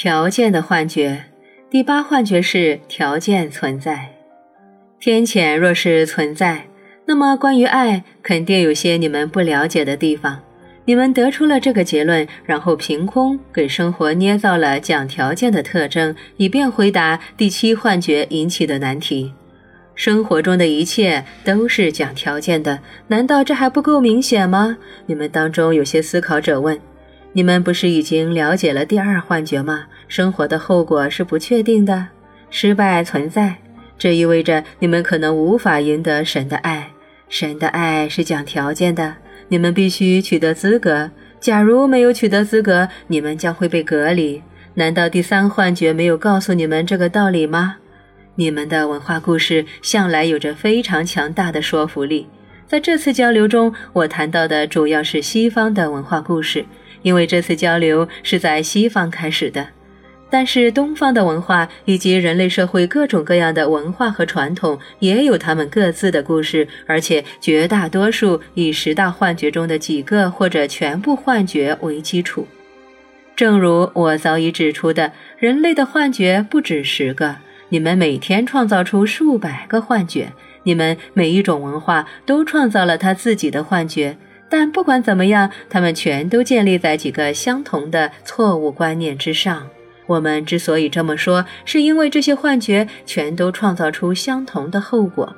条件的幻觉，第八幻觉是条件存在。天谴若是存在，那么关于爱，肯定有些你们不了解的地方。你们得出了这个结论，然后凭空给生活捏造了讲条件的特征，以便回答第七幻觉引起的难题。生活中的一切都是讲条件的，难道这还不够明显吗？你们当中有些思考者问。你们不是已经了解了第二幻觉吗？生活的后果是不确定的，失败存在，这意味着你们可能无法赢得神的爱。神的爱是讲条件的，你们必须取得资格。假如没有取得资格，你们将会被隔离。难道第三幻觉没有告诉你们这个道理吗？你们的文化故事向来有着非常强大的说服力。在这次交流中，我谈到的主要是西方的文化故事。因为这次交流是在西方开始的，但是东方的文化以及人类社会各种各样的文化和传统也有他们各自的故事，而且绝大多数以十大幻觉中的几个或者全部幻觉为基础。正如我早已指出的，人类的幻觉不止十个，你们每天创造出数百个幻觉，你们每一种文化都创造了他自己的幻觉。但不管怎么样，他们全都建立在几个相同的错误观念之上。我们之所以这么说，是因为这些幻觉全都创造出相同的后果。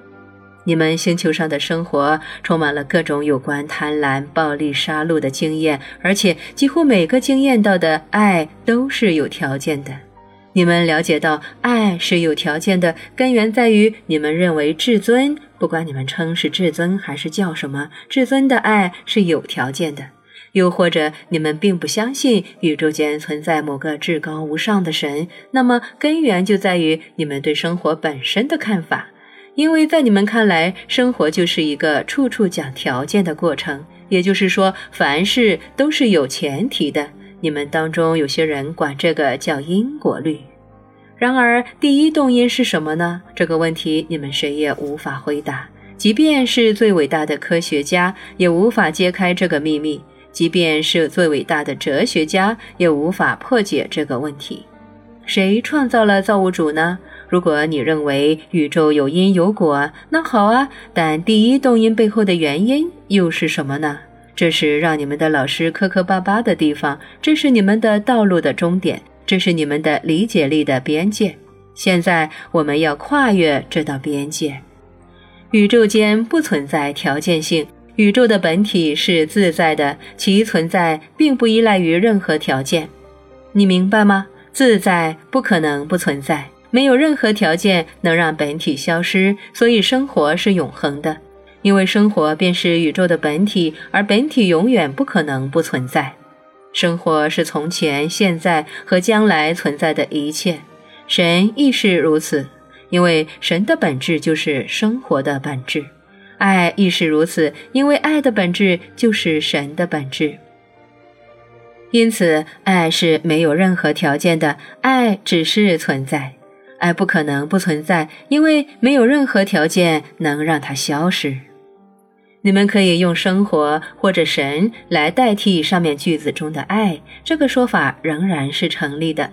你们星球上的生活充满了各种有关贪婪、暴力、杀戮的经验，而且几乎每个经验到的爱都是有条件的。你们了解到，爱是有条件的根源在于你们认为至尊，不管你们称是至尊还是叫什么，至尊的爱是有条件的。又或者你们并不相信宇宙间存在某个至高无上的神，那么根源就在于你们对生活本身的看法，因为在你们看来，生活就是一个处处讲条件的过程，也就是说，凡事都是有前提的。你们当中有些人管这个叫因果律。然而，第一动因是什么呢？这个问题你们谁也无法回答。即便是最伟大的科学家，也无法揭开这个秘密；即便是最伟大的哲学家，也无法破解这个问题。谁创造了造物主呢？如果你认为宇宙有因有果，那好啊。但第一动因背后的原因又是什么呢？这是让你们的老师磕磕巴巴的地方，这是你们的道路的终点，这是你们的理解力的边界。现在我们要跨越这道边界。宇宙间不存在条件性，宇宙的本体是自在的，其存在并不依赖于任何条件。你明白吗？自在不可能不存在，没有任何条件能让本体消失，所以生活是永恒的。因为生活便是宇宙的本体，而本体永远不可能不存在。生活是从前、现在和将来存在的一切，神亦是如此。因为神的本质就是生活的本质，爱亦是如此。因为爱的本质就是神的本质。因此，爱是没有任何条件的，爱只是存在。爱不可能不存在，因为没有任何条件能让它消失。你们可以用生活或者神来代替上面句子中的爱，这个说法仍然是成立的。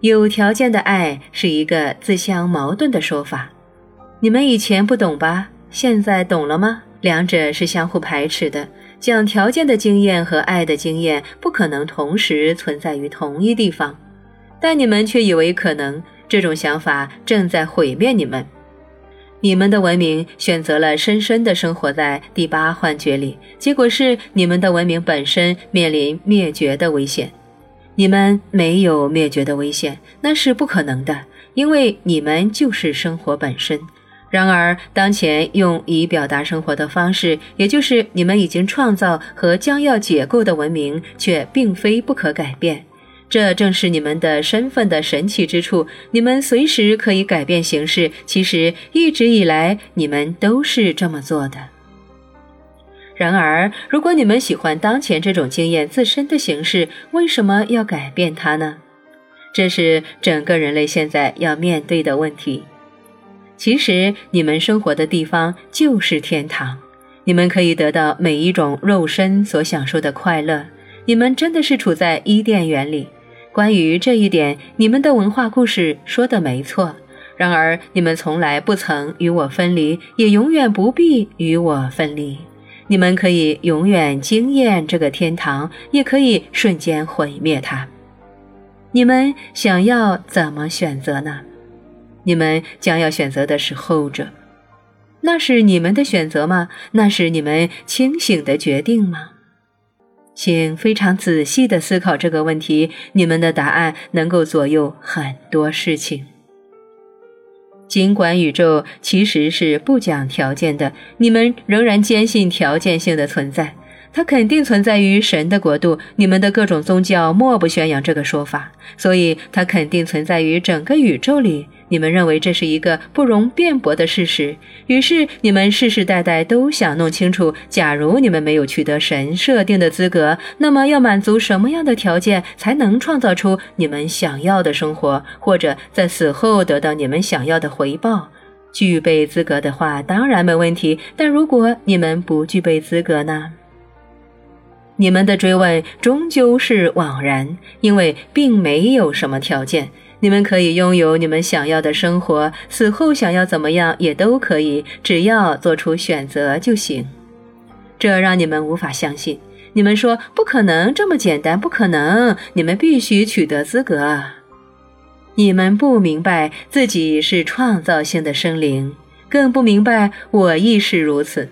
有条件的爱是一个自相矛盾的说法。你们以前不懂吧？现在懂了吗？两者是相互排斥的。讲条件的经验和爱的经验不可能同时存在于同一地方，但你们却以为可能。这种想法正在毁灭你们。你们的文明选择了深深地生活在第八幻觉里，结果是你们的文明本身面临灭绝的危险。你们没有灭绝的危险，那是不可能的，因为你们就是生活本身。然而，当前用以表达生活的方式，也就是你们已经创造和将要解构的文明，却并非不可改变。这正是你们的身份的神奇之处，你们随时可以改变形式。其实一直以来，你们都是这么做的。然而，如果你们喜欢当前这种经验自身的形式，为什么要改变它呢？这是整个人类现在要面对的问题。其实，你们生活的地方就是天堂，你们可以得到每一种肉身所享受的快乐。你们真的是处在伊甸园里。关于这一点，你们的文化故事说的没错。然而，你们从来不曾与我分离，也永远不必与我分离。你们可以永远惊艳这个天堂，也可以瞬间毁灭它。你们想要怎么选择呢？你们将要选择的是后者。那是你们的选择吗？那是你们清醒的决定吗？请非常仔细的思考这个问题，你们的答案能够左右很多事情。尽管宇宙其实是不讲条件的，你们仍然坚信条件性的存在。它肯定存在于神的国度，你们的各种宗教莫不宣扬这个说法，所以它肯定存在于整个宇宙里。你们认为这是一个不容辩驳的事实，于是你们世世代代都想弄清楚：假如你们没有取得神设定的资格，那么要满足什么样的条件才能创造出你们想要的生活，或者在死后得到你们想要的回报？具备资格的话，当然没问题；但如果你们不具备资格呢？你们的追问终究是枉然，因为并没有什么条件。你们可以拥有你们想要的生活，死后想要怎么样也都可以，只要做出选择就行。这让你们无法相信。你们说不可能这么简单，不可能。你们必须取得资格。你们不明白自己是创造性的生灵，更不明白我亦是如此。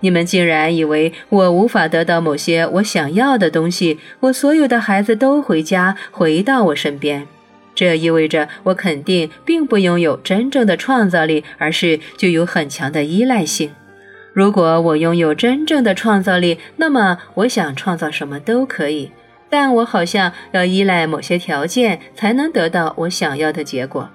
你们竟然以为我无法得到某些我想要的东西，我所有的孩子都回家，回到我身边。这意味着我肯定并不拥有真正的创造力，而是具有很强的依赖性。如果我拥有真正的创造力，那么我想创造什么都可以。但我好像要依赖某些条件才能得到我想要的结果。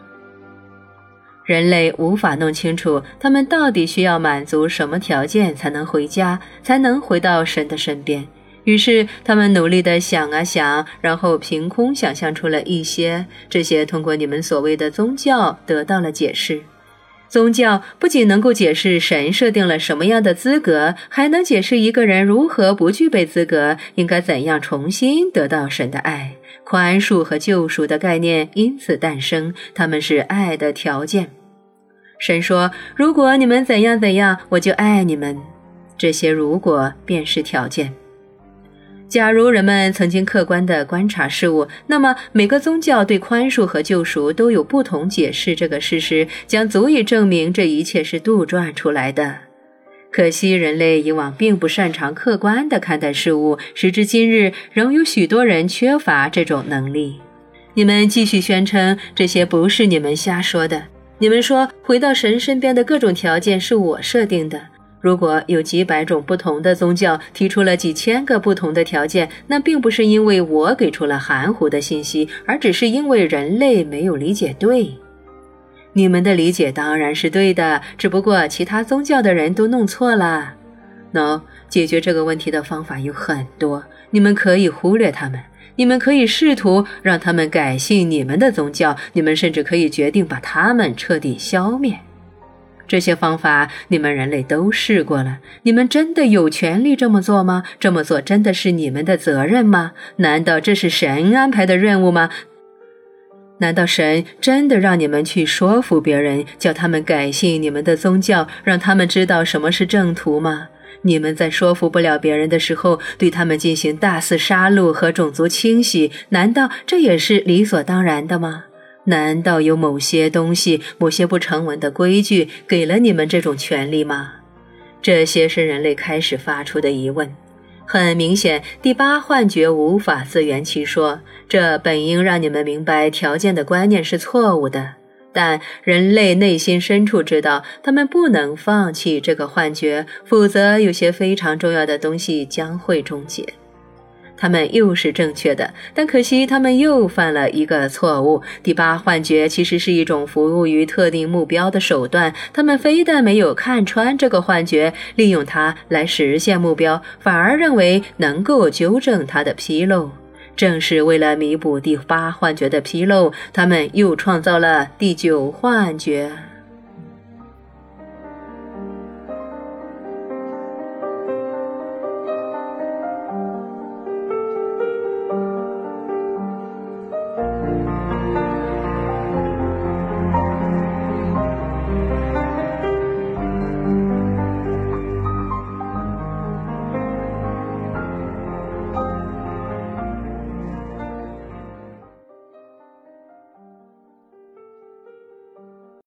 人类无法弄清楚他们到底需要满足什么条件才能回家，才能回到神的身边。于是，他们努力地想啊想，然后凭空想象出了一些。这些通过你们所谓的宗教得到了解释。宗教不仅能够解释神设定了什么样的资格，还能解释一个人如何不具备资格，应该怎样重新得到神的爱、宽恕和救赎的概念因此诞生。他们是爱的条件。神说：“如果你们怎样怎样，我就爱你们。”这些如果便是条件。假如人们曾经客观地观察事物，那么每个宗教对宽恕和救赎都有不同解释。这个事实将足以证明这一切是杜撰出来的。可惜人类以往并不擅长客观地看待事物，时至今日，仍有许多人缺乏这种能力。你们继续宣称这些不是你们瞎说的。你们说回到神身边的各种条件是我设定的。如果有几百种不同的宗教提出了几千个不同的条件，那并不是因为我给出了含糊的信息，而只是因为人类没有理解对。你们的理解当然是对的，只不过其他宗教的人都弄错了。喏，解决这个问题的方法有很多，你们可以忽略他们，你们可以试图让他们改信你们的宗教，你们甚至可以决定把他们彻底消灭。这些方法你们人类都试过了，你们真的有权利这么做吗？这么做真的是你们的责任吗？难道这是神安排的任务吗？难道神真的让你们去说服别人，叫他们改信你们的宗教，让他们知道什么是正途吗？你们在说服不了别人的时候，对他们进行大肆杀戮和种族清洗，难道这也是理所当然的吗？难道有某些东西、某些不成文的规矩给了你们这种权利吗？这些是人类开始发出的疑问。很明显，第八幻觉无法自圆其说。这本应让你们明白条件的观念是错误的，但人类内心深处知道，他们不能放弃这个幻觉，否则有些非常重要的东西将会终结。他们又是正确的，但可惜他们又犯了一个错误。第八幻觉其实是一种服务于特定目标的手段。他们非但没有看穿这个幻觉，利用它来实现目标，反而认为能够纠正它的纰漏。正是为了弥补第八幻觉的纰漏，他们又创造了第九幻觉。